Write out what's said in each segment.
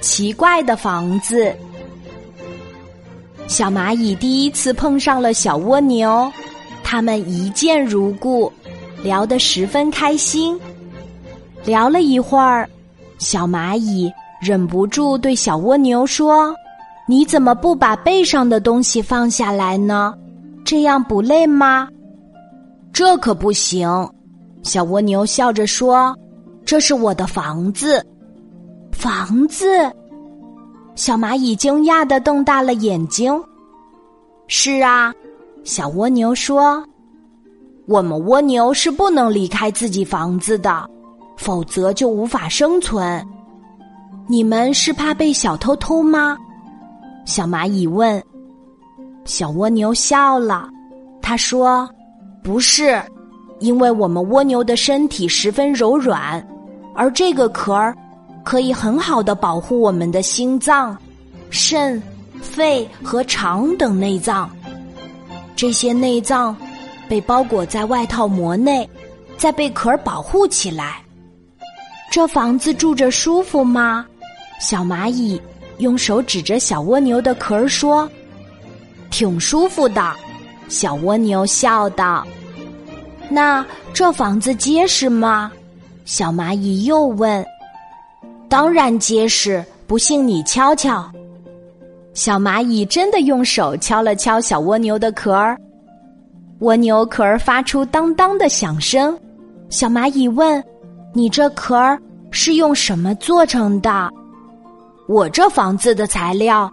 奇怪的房子。小蚂蚁第一次碰上了小蜗牛，他们一见如故，聊得十分开心。聊了一会儿，小蚂蚁忍不住对小蜗牛说：“你怎么不把背上的东西放下来呢？这样不累吗？”“这可不行。”小蜗牛笑着说：“这是我的房子。”房子，小蚂蚁惊讶的瞪大了眼睛。是啊，小蜗牛说：“我们蜗牛是不能离开自己房子的，否则就无法生存。”你们是怕被小偷偷吗？小蚂蚁问。小蜗牛笑了，他说：“不是，因为我们蜗牛的身体十分柔软，而这个壳儿。”可以很好的保护我们的心脏、肾、肺和肠等内脏。这些内脏被包裹在外套膜内，再被壳保护起来。这房子住着舒服吗？小蚂蚁用手指着小蜗牛的壳说：“挺舒服的。”小蜗牛笑道：“那这房子结实吗？”小蚂蚁又问。当然结实，不信你敲敲。小蚂蚁真的用手敲了敲小蜗牛的壳儿，蜗牛壳儿发出当当的响声。小蚂蚁问：“你这壳儿是用什么做成的？”我这房子的材料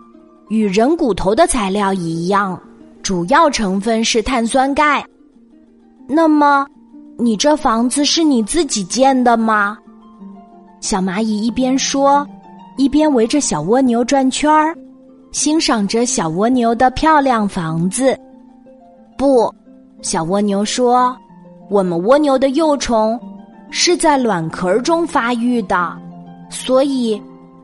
与人骨头的材料一样，主要成分是碳酸钙。那么，你这房子是你自己建的吗？小蚂蚁一边说，一边围着小蜗牛转圈儿，欣赏着小蜗牛的漂亮房子。不，小蜗牛说：“我们蜗牛的幼虫是在卵壳中发育的，所以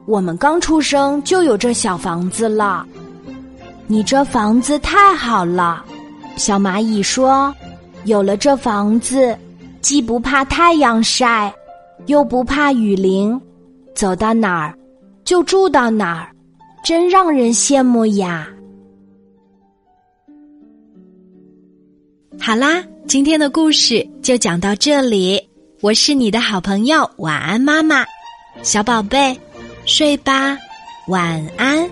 我们刚出生就有这小房子了。”你这房子太好了，小蚂蚁说：“有了这房子，既不怕太阳晒。”又不怕雨淋，走到哪儿就住到哪儿，真让人羡慕呀！好啦，今天的故事就讲到这里。我是你的好朋友晚安妈妈，小宝贝，睡吧，晚安。